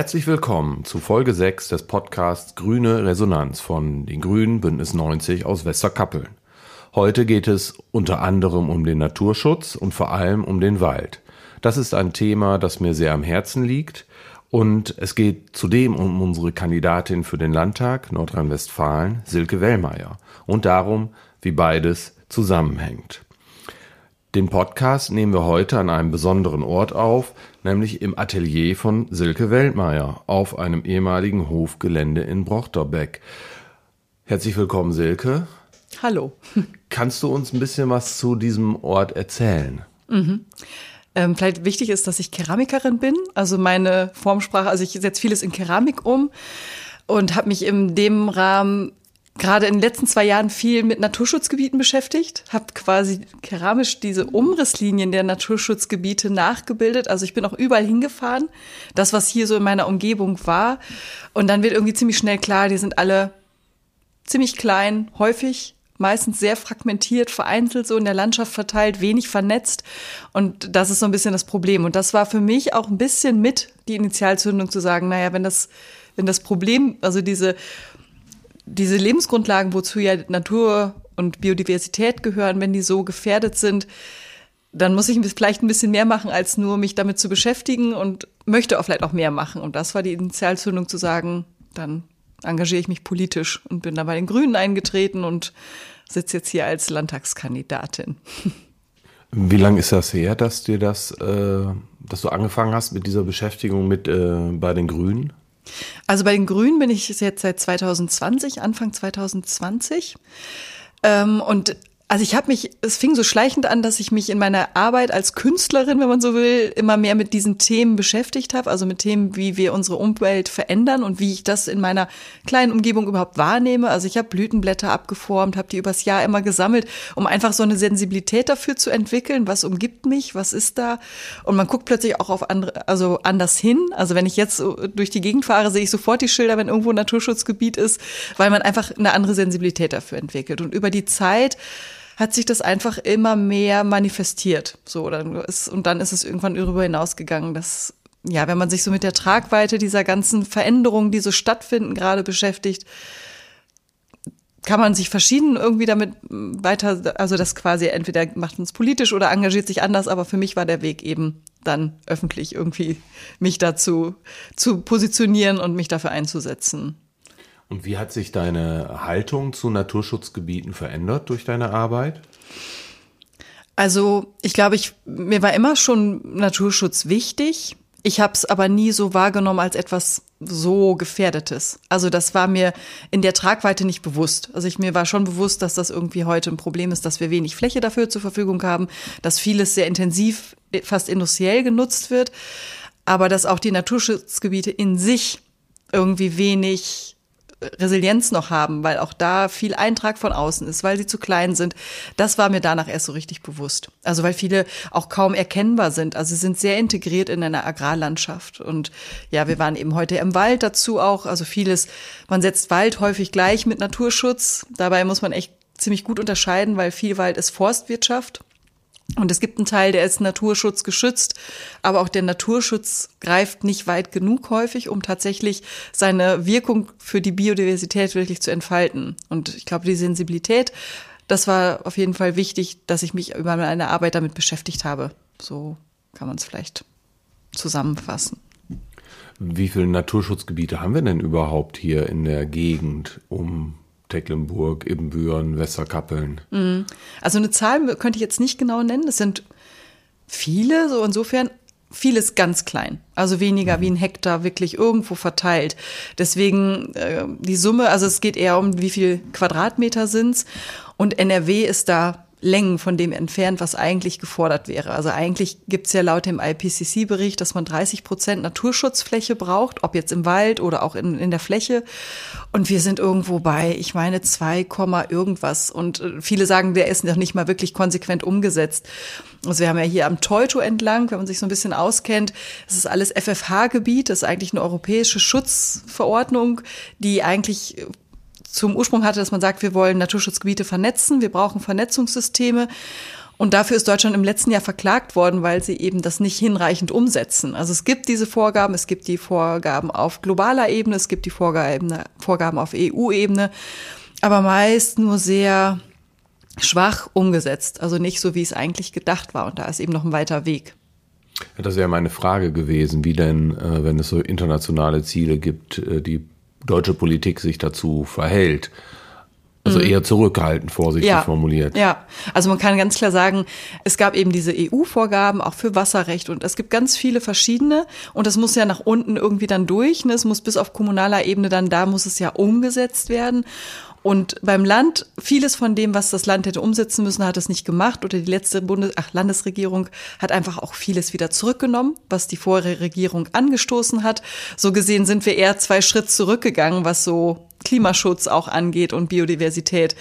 Herzlich willkommen zu Folge 6 des Podcasts Grüne Resonanz von den Grünen Bündnis 90 aus Westerkappeln. Heute geht es unter anderem um den Naturschutz und vor allem um den Wald. Das ist ein Thema, das mir sehr am Herzen liegt und es geht zudem um unsere Kandidatin für den Landtag Nordrhein-Westfalen, Silke Wellmeier und darum, wie beides zusammenhängt. Den Podcast nehmen wir heute an einem besonderen Ort auf, nämlich im Atelier von Silke Weltmeier auf einem ehemaligen Hofgelände in Brochterbeck. Herzlich willkommen, Silke. Hallo. Kannst du uns ein bisschen was zu diesem Ort erzählen? Mhm. Ähm, vielleicht wichtig ist, dass ich Keramikerin bin. Also meine Formsprache, also ich setze vieles in Keramik um und habe mich in dem Rahmen gerade in den letzten zwei Jahren viel mit Naturschutzgebieten beschäftigt, habe quasi keramisch diese Umrisslinien der Naturschutzgebiete nachgebildet. Also ich bin auch überall hingefahren, das, was hier so in meiner Umgebung war. Und dann wird irgendwie ziemlich schnell klar, die sind alle ziemlich klein, häufig, meistens sehr fragmentiert, vereinzelt so in der Landschaft verteilt, wenig vernetzt. Und das ist so ein bisschen das Problem. Und das war für mich auch ein bisschen mit die Initialzündung zu sagen, naja, wenn das, wenn das Problem, also diese diese Lebensgrundlagen, wozu ja Natur und Biodiversität gehören, wenn die so gefährdet sind, dann muss ich vielleicht ein bisschen mehr machen, als nur mich damit zu beschäftigen und möchte auch vielleicht auch mehr machen. Und das war die Initialzündung zu sagen, dann engagiere ich mich politisch und bin da bei den Grünen eingetreten und sitze jetzt hier als Landtagskandidatin. Wie lange ist das her, dass dir das, äh, dass du angefangen hast mit dieser Beschäftigung mit äh, bei den Grünen? Also bei den Grünen bin ich jetzt seit 2020, Anfang 2020. Ähm, und also ich habe mich, es fing so schleichend an, dass ich mich in meiner Arbeit als Künstlerin, wenn man so will, immer mehr mit diesen Themen beschäftigt habe, also mit Themen, wie wir unsere Umwelt verändern und wie ich das in meiner kleinen Umgebung überhaupt wahrnehme. Also ich habe Blütenblätter abgeformt, habe die übers Jahr immer gesammelt, um einfach so eine Sensibilität dafür zu entwickeln, was umgibt mich, was ist da. Und man guckt plötzlich auch auf andere, also anders hin. Also wenn ich jetzt durch die Gegend fahre, sehe ich sofort die Schilder, wenn irgendwo ein Naturschutzgebiet ist, weil man einfach eine andere Sensibilität dafür entwickelt. Und über die Zeit hat sich das einfach immer mehr manifestiert. So, dann ist, und dann ist es irgendwann darüber hinausgegangen, dass, ja, wenn man sich so mit der Tragweite dieser ganzen Veränderungen, die so stattfinden, gerade beschäftigt, kann man sich verschieden irgendwie damit weiter, also das quasi entweder macht es politisch oder engagiert sich anders, aber für mich war der Weg eben dann öffentlich irgendwie mich dazu zu positionieren und mich dafür einzusetzen. Und wie hat sich deine Haltung zu Naturschutzgebieten verändert durch deine Arbeit? Also ich glaube, ich, mir war immer schon Naturschutz wichtig. Ich habe es aber nie so wahrgenommen als etwas so Gefährdetes. Also das war mir in der Tragweite nicht bewusst. Also ich mir war schon bewusst, dass das irgendwie heute ein Problem ist, dass wir wenig Fläche dafür zur Verfügung haben, dass vieles sehr intensiv, fast industriell genutzt wird, aber dass auch die Naturschutzgebiete in sich irgendwie wenig Resilienz noch haben, weil auch da viel Eintrag von außen ist, weil sie zu klein sind. Das war mir danach erst so richtig bewusst. Also weil viele auch kaum erkennbar sind. Also sie sind sehr integriert in einer Agrarlandschaft. Und ja, wir waren eben heute im Wald dazu auch. Also vieles, man setzt Wald häufig gleich mit Naturschutz. Dabei muss man echt ziemlich gut unterscheiden, weil viel Wald ist Forstwirtschaft. Und es gibt einen Teil, der ist Naturschutz geschützt, aber auch der Naturschutz greift nicht weit genug häufig, um tatsächlich seine Wirkung für die Biodiversität wirklich zu entfalten. Und ich glaube, die Sensibilität, das war auf jeden Fall wichtig, dass ich mich über meine Arbeit damit beschäftigt habe. So kann man es vielleicht zusammenfassen. Wie viele Naturschutzgebiete haben wir denn überhaupt hier in der Gegend um Tecklenburg, Ibbenbüren, Westerkappeln. Mhm. Also eine Zahl könnte ich jetzt nicht genau nennen. Es sind viele, so insofern vieles ganz klein. Also weniger mhm. wie ein Hektar wirklich irgendwo verteilt. Deswegen äh, die Summe, also es geht eher um wie viel Quadratmeter sind's. Und NRW ist da Längen von dem entfernt, was eigentlich gefordert wäre. Also eigentlich gibt's ja laut dem IPCC-Bericht, dass man 30 Prozent Naturschutzfläche braucht, ob jetzt im Wald oder auch in, in der Fläche. Und wir sind irgendwo bei, ich meine, 2, irgendwas. Und äh, viele sagen, der ist noch nicht mal wirklich konsequent umgesetzt. Also wir haben ja hier am Teuto entlang, wenn man sich so ein bisschen auskennt, das ist alles FFH-Gebiet, das ist eigentlich eine europäische Schutzverordnung, die eigentlich zum Ursprung hatte, dass man sagt, wir wollen Naturschutzgebiete vernetzen, wir brauchen Vernetzungssysteme. Und dafür ist Deutschland im letzten Jahr verklagt worden, weil sie eben das nicht hinreichend umsetzen. Also es gibt diese Vorgaben, es gibt die Vorgaben auf globaler Ebene, es gibt die Vorgaben, Vorgaben auf EU-Ebene, aber meist nur sehr schwach umgesetzt. Also nicht so, wie es eigentlich gedacht war. Und da ist eben noch ein weiter Weg. Das wäre meine Frage gewesen, wie denn, äh, wenn es so internationale Ziele gibt, äh, die deutsche Politik sich dazu verhält. Also mhm. eher zurückhaltend, vorsichtig ja, formuliert. Ja, also man kann ganz klar sagen, es gab eben diese EU-Vorgaben auch für Wasserrecht und es gibt ganz viele verschiedene und das muss ja nach unten irgendwie dann durch. Ne? Es muss bis auf kommunaler Ebene dann, da muss es ja umgesetzt werden. Und beim Land, vieles von dem, was das Land hätte umsetzen müssen, hat es nicht gemacht. Oder die letzte Bundes ach, Landesregierung hat einfach auch vieles wieder zurückgenommen, was die vorherige Regierung angestoßen hat. So gesehen sind wir eher zwei Schritt zurückgegangen, was so Klimaschutz auch angeht und Biodiversität.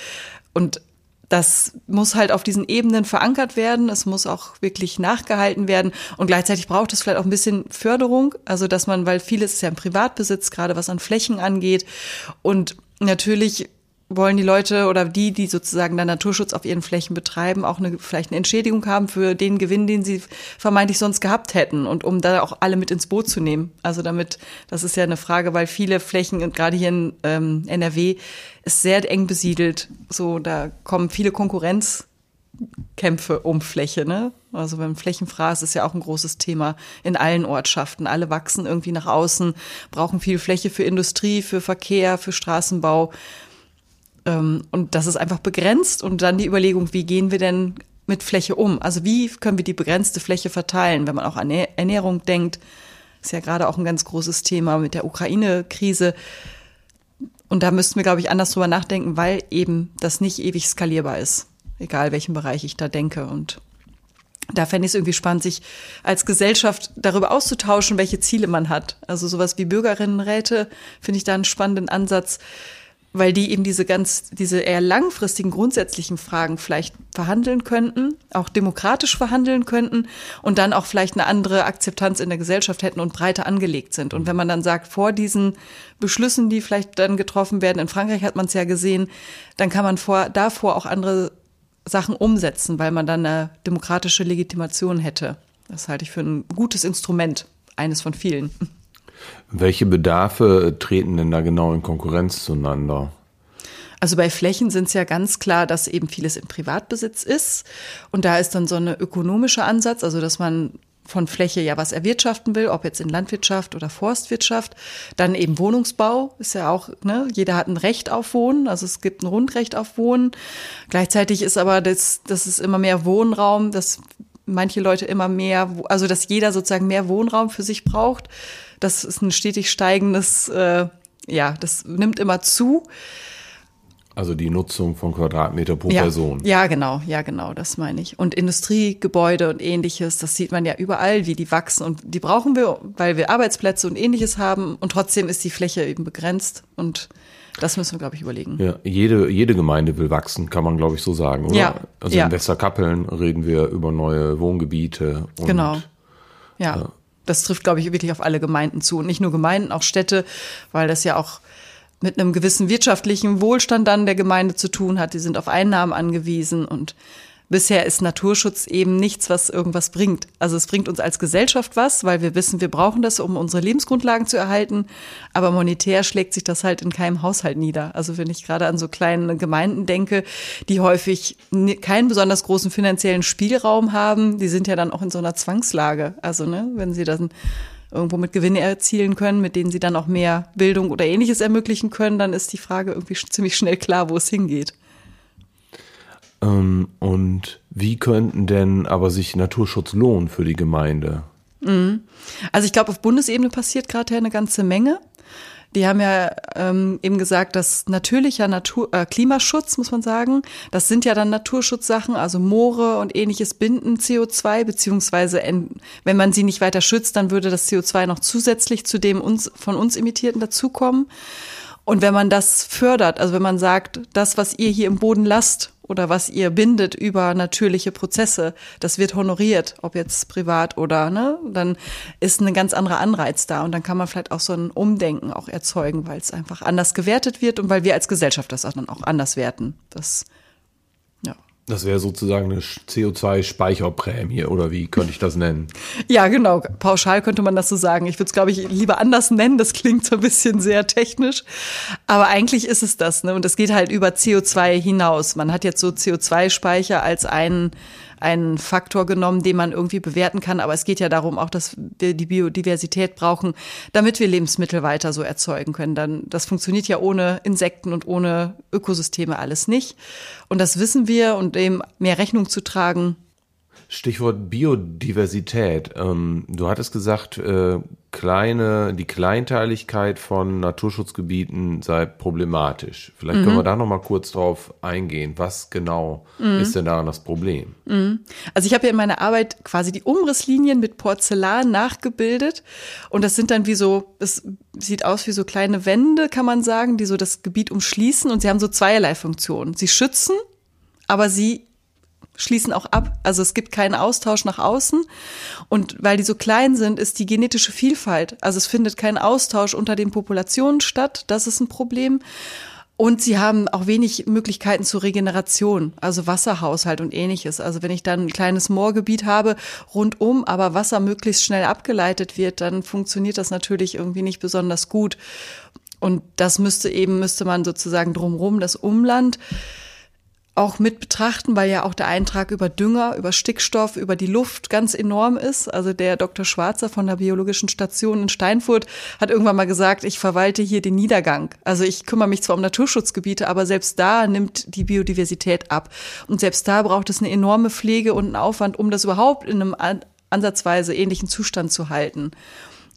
Und das muss halt auf diesen Ebenen verankert werden. Es muss auch wirklich nachgehalten werden. Und gleichzeitig braucht es vielleicht auch ein bisschen Förderung. Also, dass man, weil vieles ist ja im Privatbesitz, gerade was an Flächen angeht. Und natürlich wollen die Leute oder die, die sozusagen dann Naturschutz auf ihren Flächen betreiben, auch eine, vielleicht eine Entschädigung haben für den Gewinn, den sie vermeintlich sonst gehabt hätten und um da auch alle mit ins Boot zu nehmen. Also damit, das ist ja eine Frage, weil viele Flächen, gerade hier in ähm, NRW, ist sehr eng besiedelt. So, da kommen viele Konkurrenzkämpfe um Fläche, ne? Also beim Flächenfraß ist ja auch ein großes Thema in allen Ortschaften. Alle wachsen irgendwie nach außen, brauchen viel Fläche für Industrie, für Verkehr, für Straßenbau. Ähm, und das ist einfach begrenzt und dann die Überlegung, wie gehen wir denn mit Fläche um? Also wie können wir die begrenzte Fläche verteilen, wenn man auch an Ernährung denkt? Ist ja gerade auch ein ganz großes Thema mit der Ukraine-Krise. Und da müssten wir, glaube ich, anders drüber nachdenken, weil eben das nicht ewig skalierbar ist. Egal welchen Bereich ich da denke. Und da fände ich es irgendwie spannend, sich als Gesellschaft darüber auszutauschen, welche Ziele man hat. Also sowas wie Bürgerinnenräte finde ich da einen spannenden Ansatz weil die eben diese ganz, diese eher langfristigen grundsätzlichen Fragen vielleicht verhandeln könnten, auch demokratisch verhandeln könnten und dann auch vielleicht eine andere Akzeptanz in der Gesellschaft hätten und breiter angelegt sind. Und wenn man dann sagt, vor diesen Beschlüssen, die vielleicht dann getroffen werden, in Frankreich hat man es ja gesehen, dann kann man vor, davor auch andere Sachen umsetzen, weil man dann eine demokratische Legitimation hätte. Das halte ich für ein gutes Instrument, eines von vielen. Welche Bedarfe treten denn da genau in Konkurrenz zueinander? Also bei Flächen sind es ja ganz klar, dass eben vieles im Privatbesitz ist. Und da ist dann so eine ökonomische Ansatz, also dass man von Fläche ja was erwirtschaften will, ob jetzt in Landwirtschaft oder Forstwirtschaft. Dann eben Wohnungsbau ist ja auch, ne, jeder hat ein Recht auf Wohnen, also es gibt ein Grundrecht auf Wohnen. Gleichzeitig ist aber das, das ist immer mehr Wohnraum, dass manche Leute immer mehr, also dass jeder sozusagen mehr Wohnraum für sich braucht. Das ist ein stetig steigendes, äh, ja, das nimmt immer zu. Also die Nutzung von Quadratmeter pro ja, Person. Ja, genau, ja, genau, das meine ich. Und Industriegebäude und ähnliches, das sieht man ja überall, wie die wachsen. Und die brauchen wir, weil wir Arbeitsplätze und ähnliches haben. Und trotzdem ist die Fläche eben begrenzt. Und das müssen wir, glaube ich, überlegen. Ja, jede, jede Gemeinde will wachsen, kann man, glaube ich, so sagen, oder? Ja. Also ja. in Westerkappeln reden wir über neue Wohngebiete. Und, genau. Ja. Das trifft, glaube ich, wirklich auf alle Gemeinden zu. Und nicht nur Gemeinden, auch Städte, weil das ja auch mit einem gewissen wirtschaftlichen Wohlstand dann der Gemeinde zu tun hat. Die sind auf Einnahmen angewiesen und Bisher ist Naturschutz eben nichts, was irgendwas bringt. Also es bringt uns als Gesellschaft was, weil wir wissen, wir brauchen das, um unsere Lebensgrundlagen zu erhalten. Aber monetär schlägt sich das halt in keinem Haushalt nieder. Also wenn ich gerade an so kleine Gemeinden denke, die häufig keinen besonders großen finanziellen Spielraum haben, die sind ja dann auch in so einer Zwangslage. Also ne, wenn sie dann irgendwo mit Gewinne erzielen können, mit denen sie dann auch mehr Bildung oder ähnliches ermöglichen können, dann ist die Frage irgendwie ziemlich schnell klar, wo es hingeht. Ähm, und wie könnten denn aber sich Naturschutz lohnen für die Gemeinde? Mhm. Also ich glaube, auf Bundesebene passiert gerade eine ganze Menge. Die haben ja ähm, eben gesagt, dass natürlicher Natur, äh, Klimaschutz, muss man sagen, das sind ja dann Naturschutzsachen, also Moore und ähnliches binden CO2, beziehungsweise wenn man sie nicht weiter schützt, dann würde das CO2 noch zusätzlich zu dem uns, von uns emittierten dazukommen. Und wenn man das fördert, also wenn man sagt, das, was ihr hier im Boden lasst oder was ihr bindet über natürliche Prozesse, das wird honoriert, ob jetzt privat oder, ne, dann ist ein ganz anderer Anreiz da und dann kann man vielleicht auch so ein Umdenken auch erzeugen, weil es einfach anders gewertet wird und weil wir als Gesellschaft das auch dann auch anders werten. Das. Das wäre sozusagen eine CO2-Speicherprämie oder wie könnte ich das nennen? Ja, genau. Pauschal könnte man das so sagen. Ich würde es, glaube ich, lieber anders nennen. Das klingt so ein bisschen sehr technisch. Aber eigentlich ist es das. Ne? Und es geht halt über CO2 hinaus. Man hat jetzt so CO2-Speicher als einen einen Faktor genommen, den man irgendwie bewerten kann. Aber es geht ja darum auch, dass wir die Biodiversität brauchen, damit wir Lebensmittel weiter so erzeugen können. Dann, das funktioniert ja ohne Insekten und ohne Ökosysteme alles nicht. Und das wissen wir und dem mehr Rechnung zu tragen, Stichwort Biodiversität. Ähm, du hattest gesagt, äh, kleine, die Kleinteiligkeit von Naturschutzgebieten sei problematisch. Vielleicht mhm. können wir da noch mal kurz drauf eingehen. Was genau mhm. ist denn daran das Problem? Mhm. Also ich habe ja in meiner Arbeit quasi die Umrisslinien mit Porzellan nachgebildet und das sind dann wie so, es sieht aus wie so kleine Wände, kann man sagen, die so das Gebiet umschließen und sie haben so zweierlei Funktionen. Sie schützen, aber sie schließen auch ab. Also es gibt keinen Austausch nach außen. Und weil die so klein sind, ist die genetische Vielfalt. Also es findet kein Austausch unter den Populationen statt. Das ist ein Problem. Und sie haben auch wenig Möglichkeiten zur Regeneration, also Wasserhaushalt und ähnliches. Also wenn ich dann ein kleines Moorgebiet habe rundum, aber Wasser möglichst schnell abgeleitet wird, dann funktioniert das natürlich irgendwie nicht besonders gut. Und das müsste eben, müsste man sozusagen drumherum das Umland auch mit betrachten, weil ja auch der Eintrag über Dünger, über Stickstoff, über die Luft ganz enorm ist. Also der Dr. Schwarzer von der Biologischen Station in Steinfurt hat irgendwann mal gesagt, ich verwalte hier den Niedergang. Also ich kümmere mich zwar um Naturschutzgebiete, aber selbst da nimmt die Biodiversität ab. Und selbst da braucht es eine enorme Pflege und einen Aufwand, um das überhaupt in einem ansatzweise ähnlichen Zustand zu halten.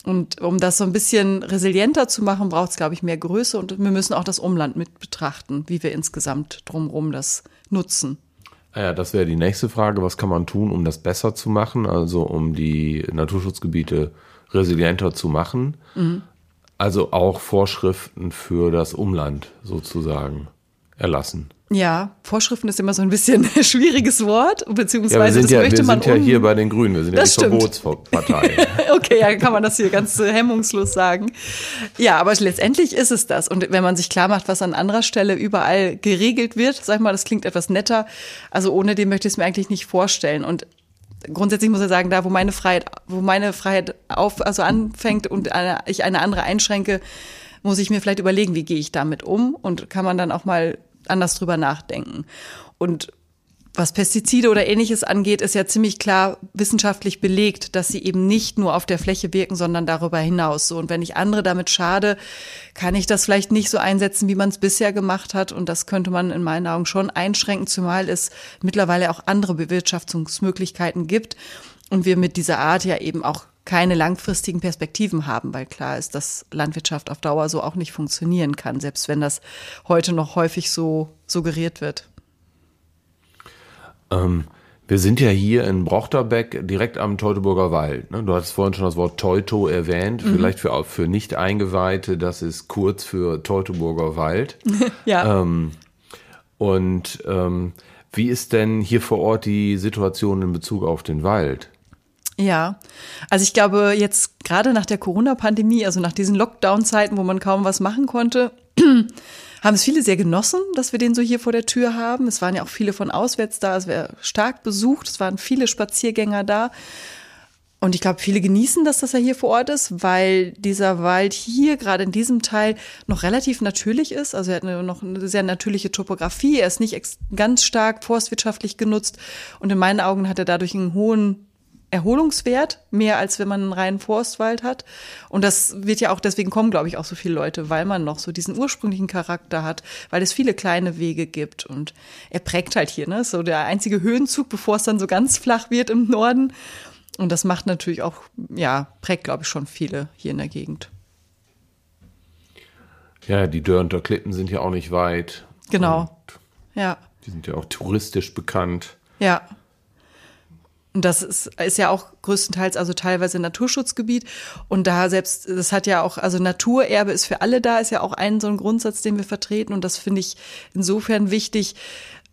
Und um das so ein bisschen resilienter zu machen, braucht es, glaube ich, mehr Größe und wir müssen auch das Umland mit betrachten, wie wir insgesamt drumherum das nutzen. Ah ja, das wäre die nächste Frage. Was kann man tun, um das besser zu machen, also um die Naturschutzgebiete resilienter zu machen? Mhm. Also auch Vorschriften für das Umland sozusagen erlassen. Ja, Vorschriften ist immer so ein bisschen ein schwieriges Wort, beziehungsweise ja, das ja, möchte wir man. Wir sind ja hier bei den Grünen, wir sind das ja die stimmt. Verbotspartei. okay, ja, kann man das hier ganz äh, hemmungslos sagen. Ja, aber letztendlich ist es das. Und wenn man sich klar macht, was an anderer Stelle überall geregelt wird, sag mal, das klingt etwas netter. Also ohne den möchte ich es mir eigentlich nicht vorstellen. Und grundsätzlich muss ich sagen, da wo meine Freiheit, wo meine Freiheit auf, also anfängt und eine, ich eine andere einschränke, muss ich mir vielleicht überlegen, wie gehe ich damit um und kann man dann auch mal anders drüber nachdenken. Und was Pestizide oder ähnliches angeht, ist ja ziemlich klar wissenschaftlich belegt, dass sie eben nicht nur auf der Fläche wirken, sondern darüber hinaus. So, und wenn ich andere damit schade, kann ich das vielleicht nicht so einsetzen, wie man es bisher gemacht hat. Und das könnte man in meinen Augen schon einschränken, zumal es mittlerweile auch andere Bewirtschaftungsmöglichkeiten gibt. Und wir mit dieser Art ja eben auch keine langfristigen Perspektiven haben, weil klar ist, dass Landwirtschaft auf Dauer so auch nicht funktionieren kann, selbst wenn das heute noch häufig so suggeriert wird. Ähm, wir sind ja hier in Brochterbeck direkt am Teutoburger Wald. Ne? Du hattest vorhin schon das Wort Teuto erwähnt, mhm. vielleicht für, für Nicht-Eingeweihte, das ist kurz für Teutoburger Wald. ja. Ähm, und ähm, wie ist denn hier vor Ort die Situation in Bezug auf den Wald? Ja, also ich glaube jetzt gerade nach der Corona-Pandemie, also nach diesen Lockdown-Zeiten, wo man kaum was machen konnte, haben es viele sehr genossen, dass wir den so hier vor der Tür haben. Es waren ja auch viele von auswärts da, es wäre stark besucht, es waren viele Spaziergänger da. Und ich glaube, viele genießen das, dass er hier vor Ort ist, weil dieser Wald hier gerade in diesem Teil noch relativ natürlich ist. Also er hat eine, noch eine sehr natürliche Topografie. Er ist nicht ganz stark forstwirtschaftlich genutzt. Und in meinen Augen hat er dadurch einen hohen Erholungswert, mehr als wenn man einen reinen Forstwald hat. Und das wird ja auch, deswegen kommen, glaube ich, auch so viele Leute, weil man noch so diesen ursprünglichen Charakter hat, weil es viele kleine Wege gibt. Und er prägt halt hier, ne? So der einzige Höhenzug, bevor es dann so ganz flach wird im Norden. Und das macht natürlich auch, ja, prägt, glaube ich, schon viele hier in der Gegend. Ja, die Dörnter Klippen sind ja auch nicht weit. Genau. ja. Die sind ja auch touristisch bekannt. Ja. Und das ist, ist ja auch größtenteils, also teilweise Naturschutzgebiet. Und da selbst, das hat ja auch, also Naturerbe ist für alle da, ist ja auch ein so ein Grundsatz, den wir vertreten. Und das finde ich insofern wichtig,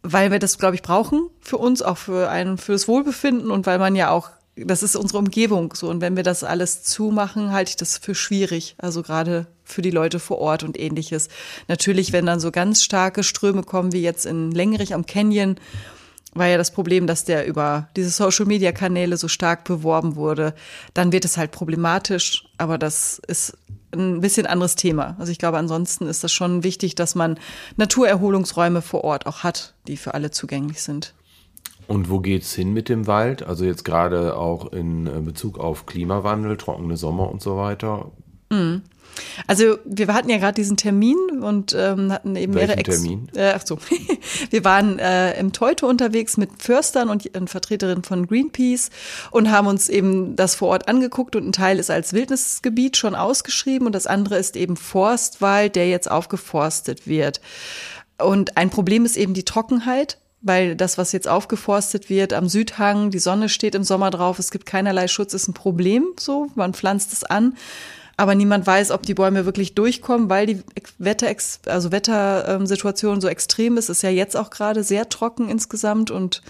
weil wir das, glaube ich, brauchen für uns, auch für ein, für das Wohlbefinden und weil man ja auch, das ist unsere Umgebung so. Und wenn wir das alles zumachen, halte ich das für schwierig. Also gerade für die Leute vor Ort und ähnliches. Natürlich, wenn dann so ganz starke Ströme kommen, wie jetzt in Längerich am Canyon, war ja das Problem, dass der über diese Social-Media-Kanäle so stark beworben wurde. Dann wird es halt problematisch, aber das ist ein bisschen anderes Thema. Also ich glaube, ansonsten ist das schon wichtig, dass man Naturerholungsräume vor Ort auch hat, die für alle zugänglich sind. Und wo geht's hin mit dem Wald? Also jetzt gerade auch in äh, Bezug auf Klimawandel, trockene Sommer und so weiter. Mhm. Also wir hatten ja gerade diesen Termin und ähm, hatten eben Welchen mehrere Ex Termin? Äh, ach so. wir waren äh, im Teute unterwegs mit Förstern und einer Vertreterin von Greenpeace und haben uns eben das vor Ort angeguckt und ein Teil ist als Wildnisgebiet schon ausgeschrieben und das andere ist eben Forstwald, der jetzt aufgeforstet wird. Und ein Problem ist eben die Trockenheit weil das, was jetzt aufgeforstet wird am Südhang, die Sonne steht im Sommer drauf, es gibt keinerlei Schutz, ist ein Problem so, man pflanzt es an aber niemand weiß, ob die Bäume wirklich durchkommen, weil die Wetter, also Wettersituation so extrem ist. Ist ja jetzt auch gerade sehr trocken insgesamt und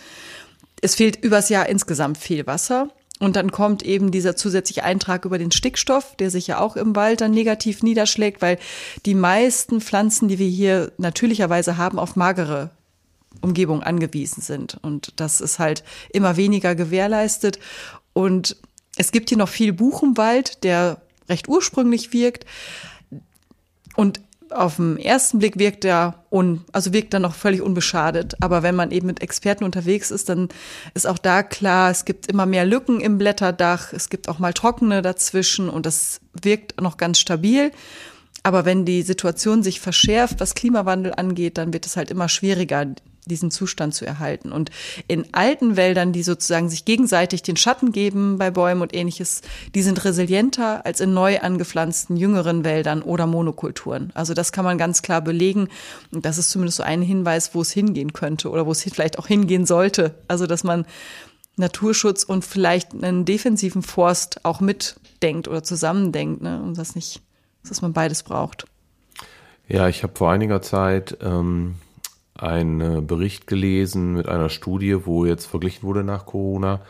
es fehlt übers Jahr insgesamt viel Wasser. Und dann kommt eben dieser zusätzliche Eintrag über den Stickstoff, der sich ja auch im Wald dann negativ niederschlägt, weil die meisten Pflanzen, die wir hier natürlicherweise haben, auf magere Umgebung angewiesen sind. Und das ist halt immer weniger gewährleistet. Und es gibt hier noch viel Buchenwald, der recht ursprünglich wirkt. Und auf den ersten Blick wirkt er un, also wirkt er noch völlig unbeschadet. Aber wenn man eben mit Experten unterwegs ist, dann ist auch da klar, es gibt immer mehr Lücken im Blätterdach, es gibt auch mal trockene dazwischen und das wirkt noch ganz stabil. Aber wenn die Situation sich verschärft, was Klimawandel angeht, dann wird es halt immer schwieriger, diesen Zustand zu erhalten. Und in alten Wäldern, die sozusagen sich gegenseitig den Schatten geben bei Bäumen und ähnliches, die sind resilienter als in neu angepflanzten jüngeren Wäldern oder Monokulturen. Also das kann man ganz klar belegen. Und das ist zumindest so ein Hinweis, wo es hingehen könnte oder wo es vielleicht auch hingehen sollte. Also dass man Naturschutz und vielleicht einen defensiven Forst auch mitdenkt oder zusammendenkt, ne? Und das nicht, dass man beides braucht. Ja, ich habe vor einiger Zeit ähm, einen Bericht gelesen mit einer Studie, wo jetzt verglichen wurde nach Corona,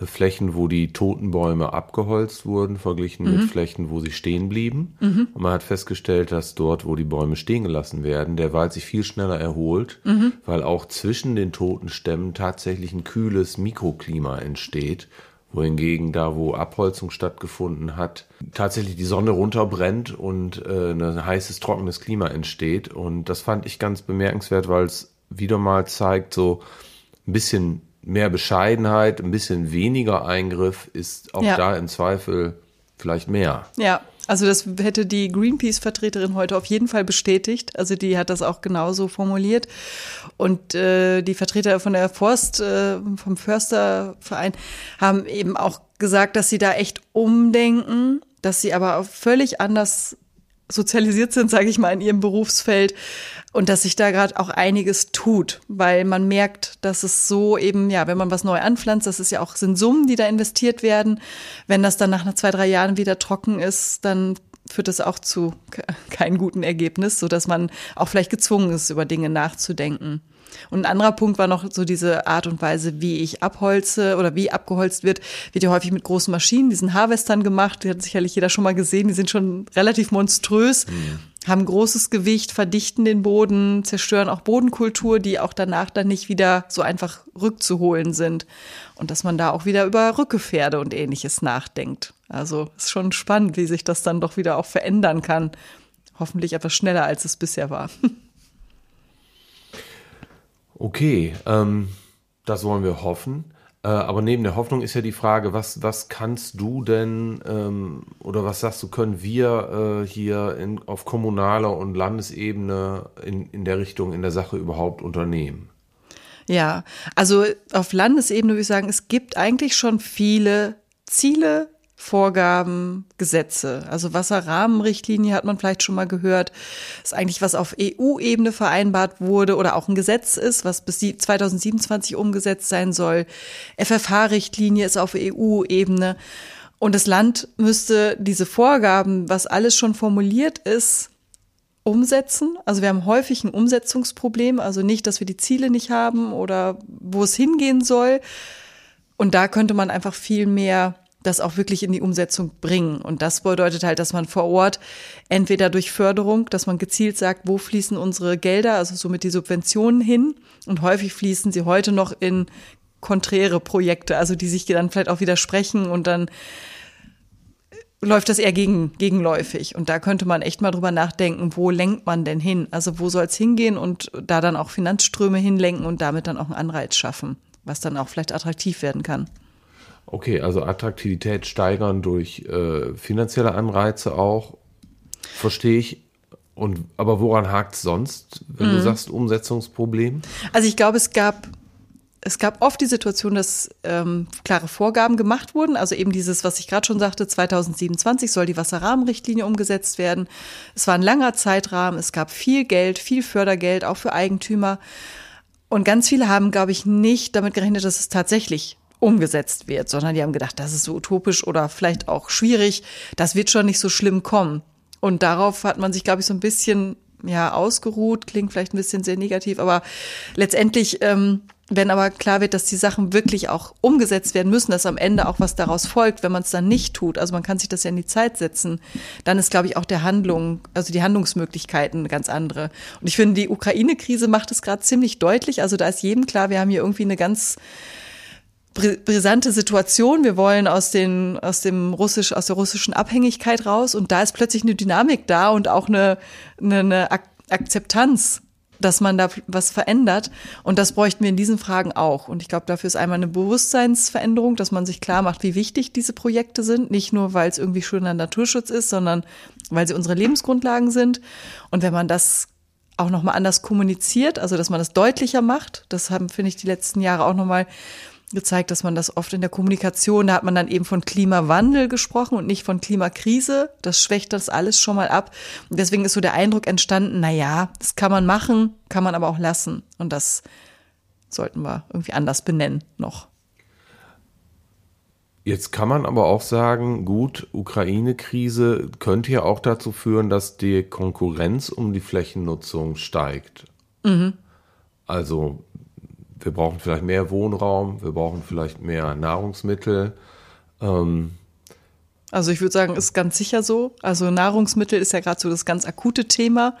äh, Flächen, wo die toten Bäume abgeholzt wurden, verglichen mhm. mit Flächen, wo sie stehen blieben. Mhm. Und man hat festgestellt, dass dort, wo die Bäume stehen gelassen werden, der Wald sich viel schneller erholt, mhm. weil auch zwischen den toten Stämmen tatsächlich ein kühles Mikroklima entsteht wohingegen da, wo Abholzung stattgefunden hat, tatsächlich die Sonne runterbrennt und äh, ein heißes, trockenes Klima entsteht. Und das fand ich ganz bemerkenswert, weil es wieder mal zeigt, so ein bisschen mehr Bescheidenheit, ein bisschen weniger Eingriff ist auch ja. da im Zweifel vielleicht mehr. Ja, also das hätte die Greenpeace-Vertreterin heute auf jeden Fall bestätigt. Also die hat das auch genauso formuliert. Und äh, die Vertreter von der Forst, äh, vom Försterverein haben eben auch gesagt, dass sie da echt umdenken, dass sie aber auch völlig anders sozialisiert sind, sage ich mal, in ihrem Berufsfeld und dass sich da gerade auch einiges tut, weil man merkt, dass es so eben, ja, wenn man was neu anpflanzt, das ist ja auch sind Summen, die da investiert werden. Wenn das dann nach zwei, drei Jahren wieder trocken ist, dann führt das auch zu keinem guten Ergebnis, so dass man auch vielleicht gezwungen ist, über Dinge nachzudenken. Und ein anderer Punkt war noch so diese Art und Weise, wie ich abholze oder wie abgeholzt wird, wird ja häufig mit großen Maschinen, diesen Harvestern gemacht, die hat sicherlich jeder schon mal gesehen, die sind schon relativ monströs. Mhm haben großes Gewicht, verdichten den Boden, zerstören auch Bodenkultur, die auch danach dann nicht wieder so einfach rückzuholen sind. Und dass man da auch wieder über Rückgefährde und ähnliches nachdenkt. Also ist schon spannend, wie sich das dann doch wieder auch verändern kann. Hoffentlich etwas schneller, als es bisher war. Okay, ähm, das wollen wir hoffen. Äh, aber neben der Hoffnung ist ja die Frage, was, was kannst du denn ähm, oder was sagst du, können wir äh, hier in, auf kommunaler und Landesebene in, in der Richtung, in der Sache überhaupt unternehmen? Ja, also auf Landesebene würde ich sagen, es gibt eigentlich schon viele Ziele, Vorgaben, Gesetze. Also Wasserrahmenrichtlinie hat man vielleicht schon mal gehört. Ist eigentlich was auf EU-Ebene vereinbart wurde oder auch ein Gesetz ist, was bis 2027 umgesetzt sein soll. FFH-Richtlinie ist auf EU-Ebene. Und das Land müsste diese Vorgaben, was alles schon formuliert ist, umsetzen. Also wir haben häufig ein Umsetzungsproblem. Also nicht, dass wir die Ziele nicht haben oder wo es hingehen soll. Und da könnte man einfach viel mehr das auch wirklich in die Umsetzung bringen. Und das bedeutet halt, dass man vor Ort entweder durch Förderung, dass man gezielt sagt, wo fließen unsere Gelder, also somit die Subventionen hin. Und häufig fließen sie heute noch in konträre Projekte, also die sich dann vielleicht auch widersprechen und dann läuft das eher gegen, gegenläufig. Und da könnte man echt mal drüber nachdenken, wo lenkt man denn hin? Also wo soll es hingehen und da dann auch Finanzströme hinlenken und damit dann auch einen Anreiz schaffen, was dann auch vielleicht attraktiv werden kann. Okay, also Attraktivität steigern durch äh, finanzielle Anreize auch, verstehe ich. Und aber woran hakt es sonst, wenn mhm. du sagst Umsetzungsproblem? Also ich glaube, es gab es gab oft die Situation, dass ähm, klare Vorgaben gemacht wurden. Also eben dieses, was ich gerade schon sagte, 2027 soll die Wasserrahmenrichtlinie umgesetzt werden. Es war ein langer Zeitrahmen, es gab viel Geld, viel Fördergeld, auch für Eigentümer. Und ganz viele haben, glaube ich, nicht damit gerechnet, dass es tatsächlich umgesetzt wird, sondern die haben gedacht, das ist so utopisch oder vielleicht auch schwierig, das wird schon nicht so schlimm kommen. Und darauf hat man sich, glaube ich, so ein bisschen ja ausgeruht, klingt vielleicht ein bisschen sehr negativ, aber letztendlich ähm, wenn aber klar wird, dass die Sachen wirklich auch umgesetzt werden müssen, dass am Ende auch was daraus folgt, wenn man es dann nicht tut, also man kann sich das ja in die Zeit setzen, dann ist, glaube ich, auch der Handlung, also die Handlungsmöglichkeiten ganz andere. Und ich finde, die Ukraine-Krise macht es gerade ziemlich deutlich. Also da ist jedem klar, wir haben hier irgendwie eine ganz brisante Situation. Wir wollen aus den, aus dem russisch, aus der russischen Abhängigkeit raus und da ist plötzlich eine Dynamik da und auch eine, eine, eine Akzeptanz dass man da was verändert. Und das bräuchten wir in diesen Fragen auch. Und ich glaube, dafür ist einmal eine Bewusstseinsveränderung, dass man sich klar macht, wie wichtig diese Projekte sind. Nicht nur, weil es irgendwie schöner Naturschutz ist, sondern weil sie unsere Lebensgrundlagen sind. Und wenn man das auch nochmal anders kommuniziert, also dass man das deutlicher macht, das haben, finde ich, die letzten Jahre auch nochmal gezeigt, dass man das oft in der Kommunikation, da hat man dann eben von Klimawandel gesprochen und nicht von Klimakrise. Das schwächt das alles schon mal ab. Und deswegen ist so der Eindruck entstanden, na ja, das kann man machen, kann man aber auch lassen. Und das sollten wir irgendwie anders benennen noch. Jetzt kann man aber auch sagen, gut, Ukraine-Krise könnte ja auch dazu führen, dass die Konkurrenz um die Flächennutzung steigt. Mhm. Also wir brauchen vielleicht mehr Wohnraum, wir brauchen vielleicht mehr Nahrungsmittel. Ähm, also ich würde sagen, ist ganz sicher so. Also Nahrungsmittel ist ja gerade so das ganz akute Thema.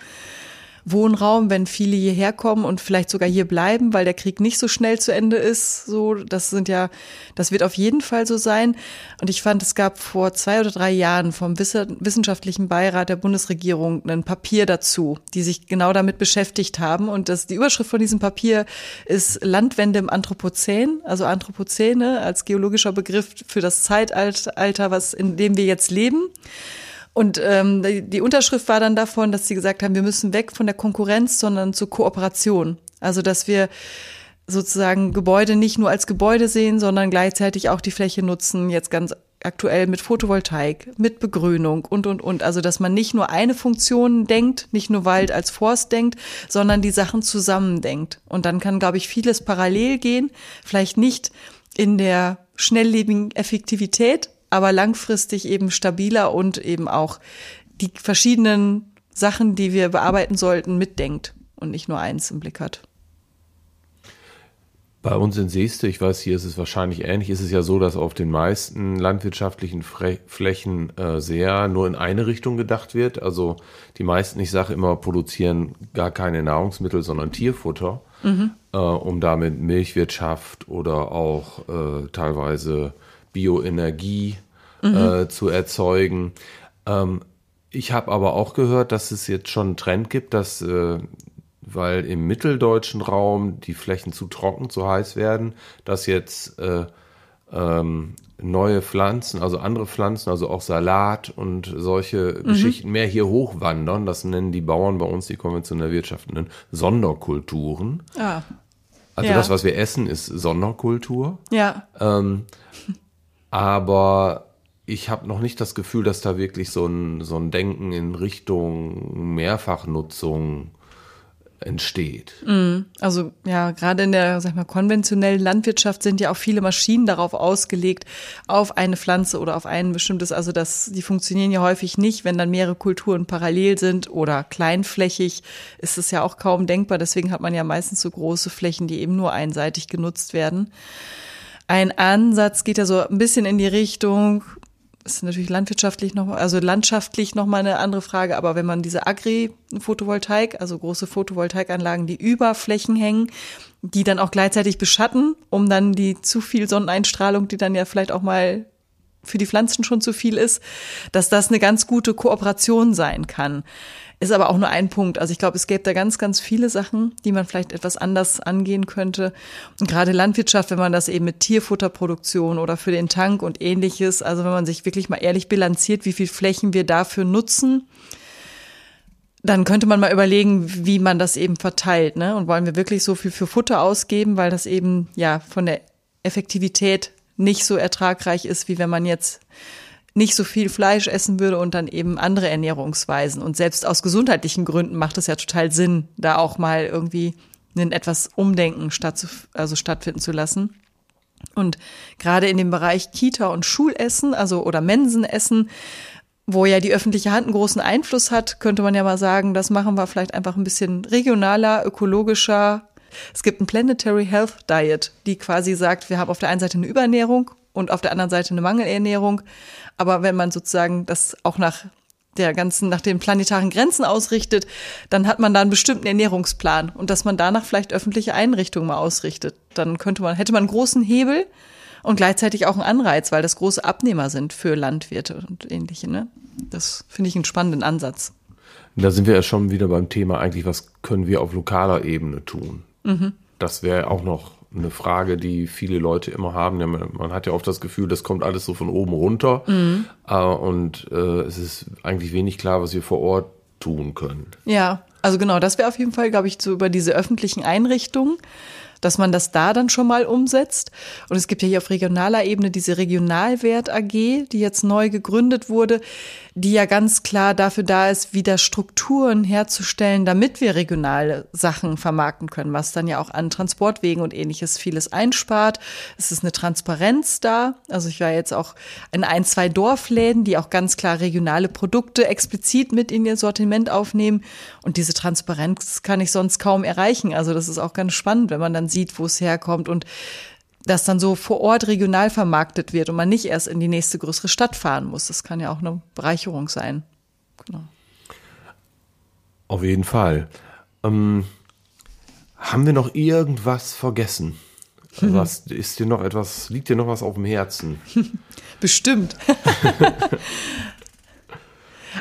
Wohnraum, wenn viele hierher kommen und vielleicht sogar hier bleiben, weil der Krieg nicht so schnell zu Ende ist. So, das sind ja, das wird auf jeden Fall so sein. Und ich fand, es gab vor zwei oder drei Jahren vom Wissenschaftlichen Beirat der Bundesregierung ein Papier dazu, die sich genau damit beschäftigt haben. Und das, die Überschrift von diesem Papier ist Landwende im Anthropozän, also Anthropozäne als geologischer Begriff für das Zeitalter, was in dem wir jetzt leben. Und ähm, die, Unterschrift war dann davon, dass sie gesagt haben, wir müssen weg von der Konkurrenz, sondern zur Kooperation. Also dass wir sozusagen Gebäude nicht nur als Gebäude sehen, sondern gleichzeitig auch die Fläche nutzen, jetzt ganz aktuell mit Photovoltaik, mit Begrünung und, und, und. Also, dass man nicht nur eine Funktion denkt, nicht nur Wald als Forst denkt, sondern die Sachen zusammendenkt. Und dann kann, glaube ich, vieles parallel gehen. Vielleicht nicht in der schnelllebigen Effektivität, aber langfristig eben stabiler und eben auch die verschiedenen Sachen, die wir bearbeiten sollten, mitdenkt und nicht nur eins im Blick hat. Bei uns in Seeste, ich weiß, hier ist es wahrscheinlich ähnlich, ist es ja so, dass auf den meisten landwirtschaftlichen Flächen äh, sehr nur in eine Richtung gedacht wird. Also die meisten, ich sage immer, produzieren gar keine Nahrungsmittel, sondern Tierfutter, mhm. äh, um damit Milchwirtschaft oder auch äh, teilweise Bioenergie mhm. äh, zu erzeugen. Ähm, ich habe aber auch gehört, dass es jetzt schon einen Trend gibt, dass, äh, weil im mitteldeutschen Raum die Flächen zu trocken, zu heiß werden, dass jetzt äh, ähm, neue Pflanzen, also andere Pflanzen, also auch Salat und solche mhm. Geschichten mehr hier hochwandern. Das nennen die Bauern bei uns, die konventionell wirtschaftenden, Sonderkulturen. Ah. Also ja. das, was wir essen, ist Sonderkultur. Ja. Ähm, aber ich habe noch nicht das Gefühl, dass da wirklich so ein, so ein Denken in Richtung Mehrfachnutzung entsteht. Mm, also ja, gerade in der sag mal, konventionellen Landwirtschaft sind ja auch viele Maschinen darauf ausgelegt, auf eine Pflanze oder auf ein bestimmtes, also das, die funktionieren ja häufig nicht, wenn dann mehrere Kulturen parallel sind oder kleinflächig, ist es ja auch kaum denkbar. Deswegen hat man ja meistens so große Flächen, die eben nur einseitig genutzt werden. Ein Ansatz geht ja so ein bisschen in die Richtung, ist natürlich landwirtschaftlich noch, also landschaftlich noch mal eine andere Frage, aber wenn man diese Agri-Photovoltaik, also große Photovoltaikanlagen, die über Flächen hängen, die dann auch gleichzeitig beschatten, um dann die zu viel Sonneneinstrahlung, die dann ja vielleicht auch mal für die Pflanzen schon zu viel ist, dass das eine ganz gute Kooperation sein kann. Ist aber auch nur ein Punkt. Also ich glaube, es gäbe da ganz, ganz viele Sachen, die man vielleicht etwas anders angehen könnte. Und gerade Landwirtschaft, wenn man das eben mit Tierfutterproduktion oder für den Tank und ähnliches, also wenn man sich wirklich mal ehrlich bilanziert, wie viel Flächen wir dafür nutzen, dann könnte man mal überlegen, wie man das eben verteilt. Ne? Und wollen wir wirklich so viel für Futter ausgeben, weil das eben ja von der Effektivität nicht so ertragreich ist, wie wenn man jetzt nicht so viel Fleisch essen würde und dann eben andere Ernährungsweisen. Und selbst aus gesundheitlichen Gründen macht es ja total Sinn, da auch mal irgendwie ein etwas Umdenken statt, also stattfinden zu lassen. Und gerade in dem Bereich Kita und Schulessen, also oder Mensenessen, wo ja die öffentliche Hand einen großen Einfluss hat, könnte man ja mal sagen, das machen wir vielleicht einfach ein bisschen regionaler, ökologischer. Es gibt ein Planetary Health Diet, die quasi sagt, wir haben auf der einen Seite eine Überernährung und auf der anderen Seite eine Mangelernährung. Aber wenn man sozusagen das auch nach der ganzen, nach den planetaren Grenzen ausrichtet, dann hat man da einen bestimmten Ernährungsplan und dass man danach vielleicht öffentliche Einrichtungen mal ausrichtet. Dann könnte man, hätte man einen großen Hebel und gleichzeitig auch einen Anreiz, weil das große Abnehmer sind für Landwirte und ähnliche. Ne? Das finde ich einen spannenden Ansatz. Da sind wir ja schon wieder beim Thema eigentlich, was können wir auf lokaler Ebene tun? Mhm. Das wäre auch noch eine Frage, die viele Leute immer haben. Man hat ja oft das Gefühl, das kommt alles so von oben runter. Mhm. Und äh, es ist eigentlich wenig klar, was wir vor Ort tun können. Ja, also genau, das wäre auf jeden Fall, glaube ich, so über diese öffentlichen Einrichtungen dass man das da dann schon mal umsetzt. Und es gibt ja hier auf regionaler Ebene diese Regionalwert AG, die jetzt neu gegründet wurde, die ja ganz klar dafür da ist, wieder Strukturen herzustellen, damit wir regionale Sachen vermarkten können, was dann ja auch an Transportwegen und ähnliches vieles einspart. Es ist eine Transparenz da. Also ich war jetzt auch in ein, zwei Dorfläden, die auch ganz klar regionale Produkte explizit mit in ihr Sortiment aufnehmen. Und diese Transparenz kann ich sonst kaum erreichen. Also das ist auch ganz spannend, wenn man dann sieht, wo es herkommt und das dann so vor Ort regional vermarktet wird und man nicht erst in die nächste größere Stadt fahren muss. Das kann ja auch eine Bereicherung sein. Genau. Auf jeden Fall. Ähm, haben wir noch irgendwas vergessen? Was ist dir noch etwas, liegt dir noch was auf dem Herzen? Bestimmt.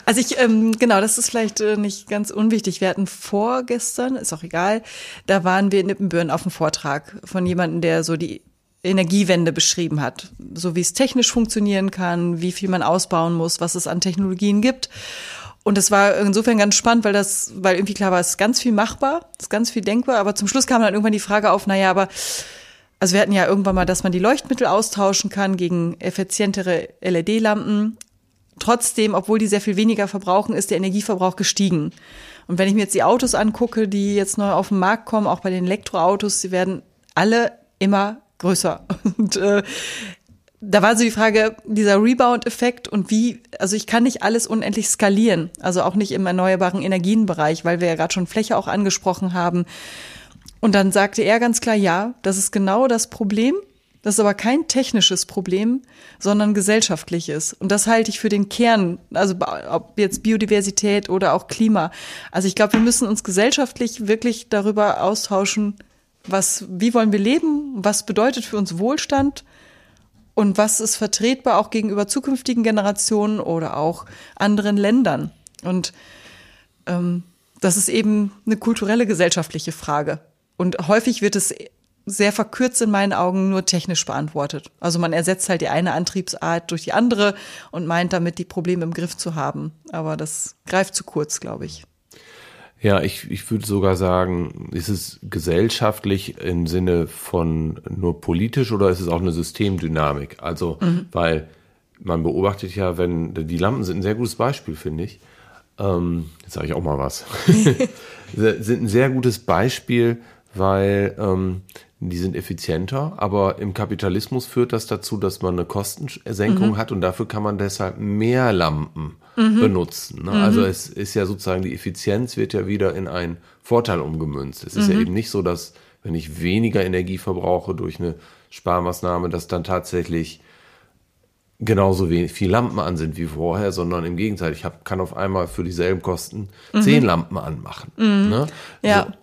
also ich, ähm, genau, das ist vielleicht äh, nicht ganz unwichtig. Wir hatten vorgestern, ist auch egal, da waren wir in Nippenbüren auf einem Vortrag von jemandem, der so die Energiewende beschrieben hat, so wie es technisch funktionieren kann, wie viel man ausbauen muss, was es an Technologien gibt. Und es war insofern ganz spannend, weil das, weil irgendwie klar war, es ist ganz viel machbar, es ist ganz viel denkbar, aber zum Schluss kam dann irgendwann die Frage auf, naja, aber also wir hatten ja irgendwann mal, dass man die Leuchtmittel austauschen kann gegen effizientere LED-Lampen. Trotzdem, obwohl die sehr viel weniger verbrauchen, ist der Energieverbrauch gestiegen. Und wenn ich mir jetzt die Autos angucke, die jetzt neu auf den Markt kommen, auch bei den Elektroautos, sie werden alle immer größer. Und äh, da war so die Frage, dieser Rebound-Effekt und wie, also ich kann nicht alles unendlich skalieren, also auch nicht im erneuerbaren Energienbereich, weil wir ja gerade schon Fläche auch angesprochen haben. Und dann sagte er ganz klar, ja, das ist genau das Problem. Das ist aber kein technisches Problem, sondern gesellschaftliches. Und das halte ich für den Kern, also ob jetzt Biodiversität oder auch Klima. Also ich glaube, wir müssen uns gesellschaftlich wirklich darüber austauschen, was, wie wollen wir leben? Was bedeutet für uns Wohlstand? Und was ist vertretbar auch gegenüber zukünftigen Generationen oder auch anderen Ländern? Und ähm, das ist eben eine kulturelle, gesellschaftliche Frage. Und häufig wird es sehr verkürzt in meinen Augen nur technisch beantwortet. Also man ersetzt halt die eine Antriebsart durch die andere und meint damit die Probleme im Griff zu haben. Aber das greift zu kurz, glaube ich. Ja, ich, ich würde sogar sagen, ist es gesellschaftlich im Sinne von nur politisch oder ist es auch eine Systemdynamik? Also, mhm. weil man beobachtet ja, wenn die Lampen sind ein sehr gutes Beispiel, finde ich. Ähm, jetzt sage ich auch mal was. sind ein sehr gutes Beispiel, weil ähm, die sind effizienter, aber im Kapitalismus führt das dazu, dass man eine Kostensenkung mhm. hat und dafür kann man deshalb mehr Lampen mhm. benutzen. Ne? Mhm. Also es ist ja sozusagen die Effizienz wird ja wieder in einen Vorteil umgemünzt. Es ist ja mhm. eben nicht so, dass wenn ich weniger Energie verbrauche durch eine Sparmaßnahme, dass dann tatsächlich genauso wenig viel Lampen an sind wie vorher, sondern im Gegenteil, ich hab, kann auf einmal für dieselben Kosten mhm. zehn Lampen anmachen. Mhm. Ne? Ja. So.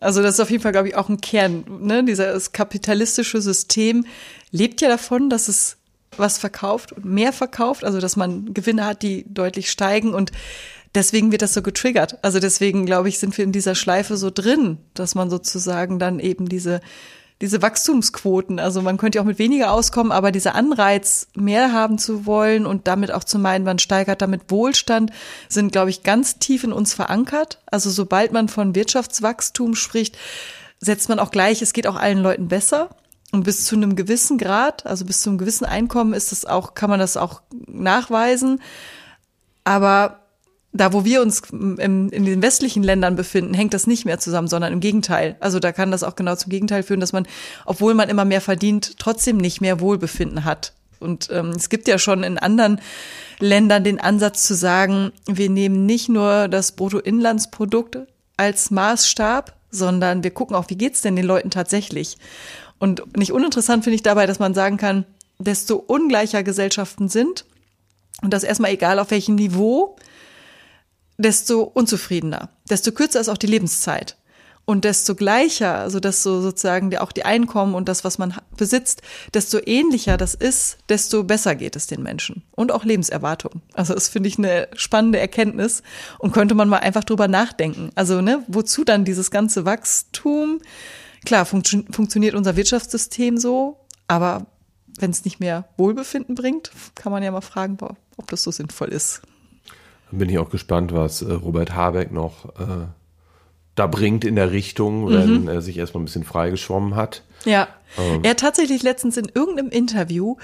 Also das ist auf jeden Fall, glaube ich, auch ein Kern. Ne? Dieses kapitalistische System lebt ja davon, dass es was verkauft und mehr verkauft, also dass man Gewinne hat, die deutlich steigen und deswegen wird das so getriggert. Also deswegen, glaube ich, sind wir in dieser Schleife so drin, dass man sozusagen dann eben diese diese Wachstumsquoten. Also man könnte auch mit weniger auskommen, aber dieser Anreiz, mehr haben zu wollen und damit auch zu meinen, man steigert damit Wohlstand, sind, glaube ich, ganz tief in uns verankert. Also sobald man von Wirtschaftswachstum spricht, setzt man auch gleich, es geht auch allen Leuten besser. Und bis zu einem gewissen Grad, also bis zu einem gewissen Einkommen ist das auch, kann man das auch nachweisen. Aber da, wo wir uns im, in den westlichen Ländern befinden, hängt das nicht mehr zusammen, sondern im Gegenteil. Also da kann das auch genau zum Gegenteil führen, dass man, obwohl man immer mehr verdient, trotzdem nicht mehr Wohlbefinden hat. Und ähm, es gibt ja schon in anderen Ländern den Ansatz zu sagen, wir nehmen nicht nur das Bruttoinlandsprodukt als Maßstab, sondern wir gucken auch, wie geht's denn den Leuten tatsächlich. Und nicht uninteressant finde ich dabei, dass man sagen kann, desto ungleicher Gesellschaften sind, und das erstmal egal auf welchem Niveau, desto unzufriedener, desto kürzer ist auch die Lebenszeit. Und desto gleicher, also desto sozusagen auch die Einkommen und das, was man besitzt, desto ähnlicher das ist, desto besser geht es den Menschen. Und auch Lebenserwartung. Also das finde ich eine spannende Erkenntnis und könnte man mal einfach drüber nachdenken. Also, ne, wozu dann dieses ganze Wachstum? Klar, funktio funktioniert unser Wirtschaftssystem so, aber wenn es nicht mehr Wohlbefinden bringt, kann man ja mal fragen, ob das so sinnvoll ist. Bin ich auch gespannt, was äh, Robert Habeck noch äh, da bringt in der Richtung, wenn mhm. er sich erstmal ein bisschen freigeschwommen hat. Ja. Ähm. Er hat tatsächlich letztens in irgendeinem Interview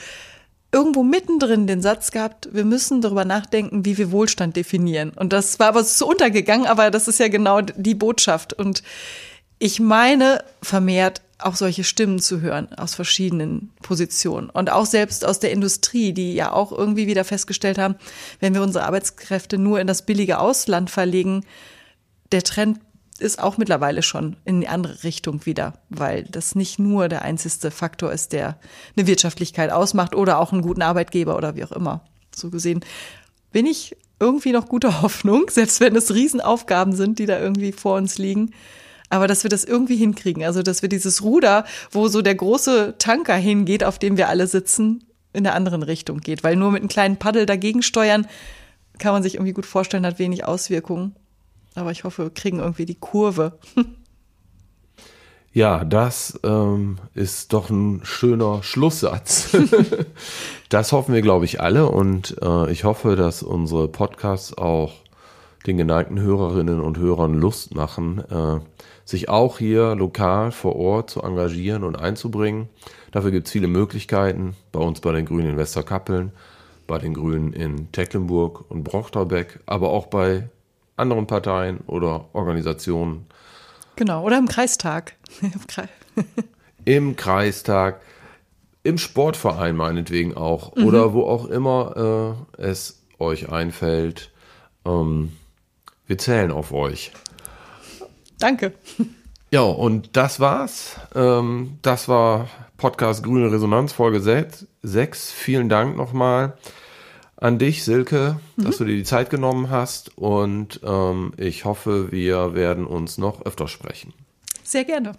irgendwo mittendrin den Satz gehabt, wir müssen darüber nachdenken, wie wir Wohlstand definieren. Und das war aber so untergegangen, aber das ist ja genau die Botschaft. Und ich meine vermehrt, auch solche Stimmen zu hören aus verschiedenen Positionen und auch selbst aus der Industrie, die ja auch irgendwie wieder festgestellt haben, wenn wir unsere Arbeitskräfte nur in das billige Ausland verlegen, der Trend ist auch mittlerweile schon in die andere Richtung wieder, weil das nicht nur der einzigste Faktor ist, der eine Wirtschaftlichkeit ausmacht oder auch einen guten Arbeitgeber oder wie auch immer. So gesehen bin ich irgendwie noch guter Hoffnung, selbst wenn es Riesenaufgaben sind, die da irgendwie vor uns liegen, aber dass wir das irgendwie hinkriegen. Also, dass wir dieses Ruder, wo so der große Tanker hingeht, auf dem wir alle sitzen, in der anderen Richtung geht. Weil nur mit einem kleinen Paddel dagegen steuern, kann man sich irgendwie gut vorstellen, hat wenig Auswirkungen. Aber ich hoffe, wir kriegen irgendwie die Kurve. Ja, das ähm, ist doch ein schöner Schlusssatz. das hoffen wir, glaube ich, alle. Und äh, ich hoffe, dass unsere Podcasts auch den geneigten Hörerinnen und Hörern Lust machen, äh, sich auch hier lokal vor Ort zu engagieren und einzubringen. Dafür gibt es viele Möglichkeiten. Bei uns bei den Grünen in Westerkappeln, bei den Grünen in Tecklenburg und Brochterbeck, aber auch bei anderen Parteien oder Organisationen. Genau, oder im Kreistag. Im Kreistag, im Sportverein meinetwegen auch mhm. oder wo auch immer äh, es euch einfällt. Ähm, wir zählen auf euch. Danke. Ja, und das war's. Ähm, das war Podcast Grüne Resonanz, Folge 6. Vielen Dank nochmal an dich, Silke, mhm. dass du dir die Zeit genommen hast. Und ähm, ich hoffe, wir werden uns noch öfter sprechen. Sehr gerne.